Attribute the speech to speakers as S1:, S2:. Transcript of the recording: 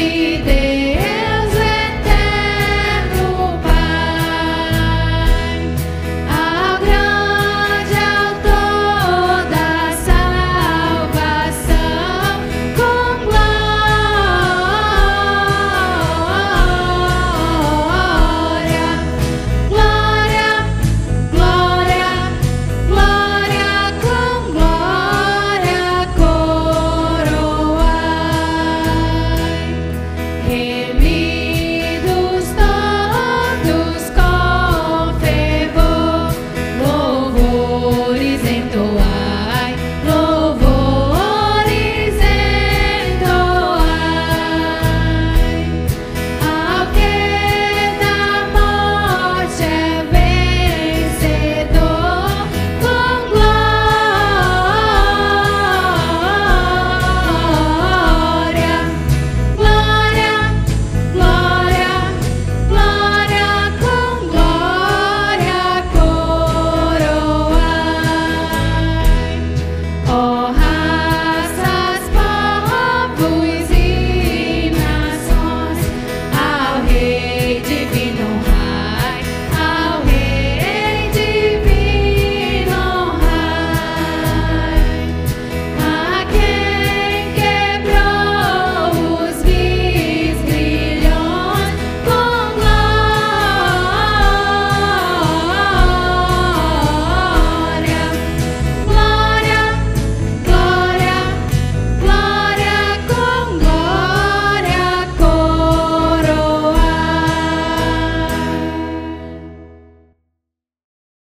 S1: see.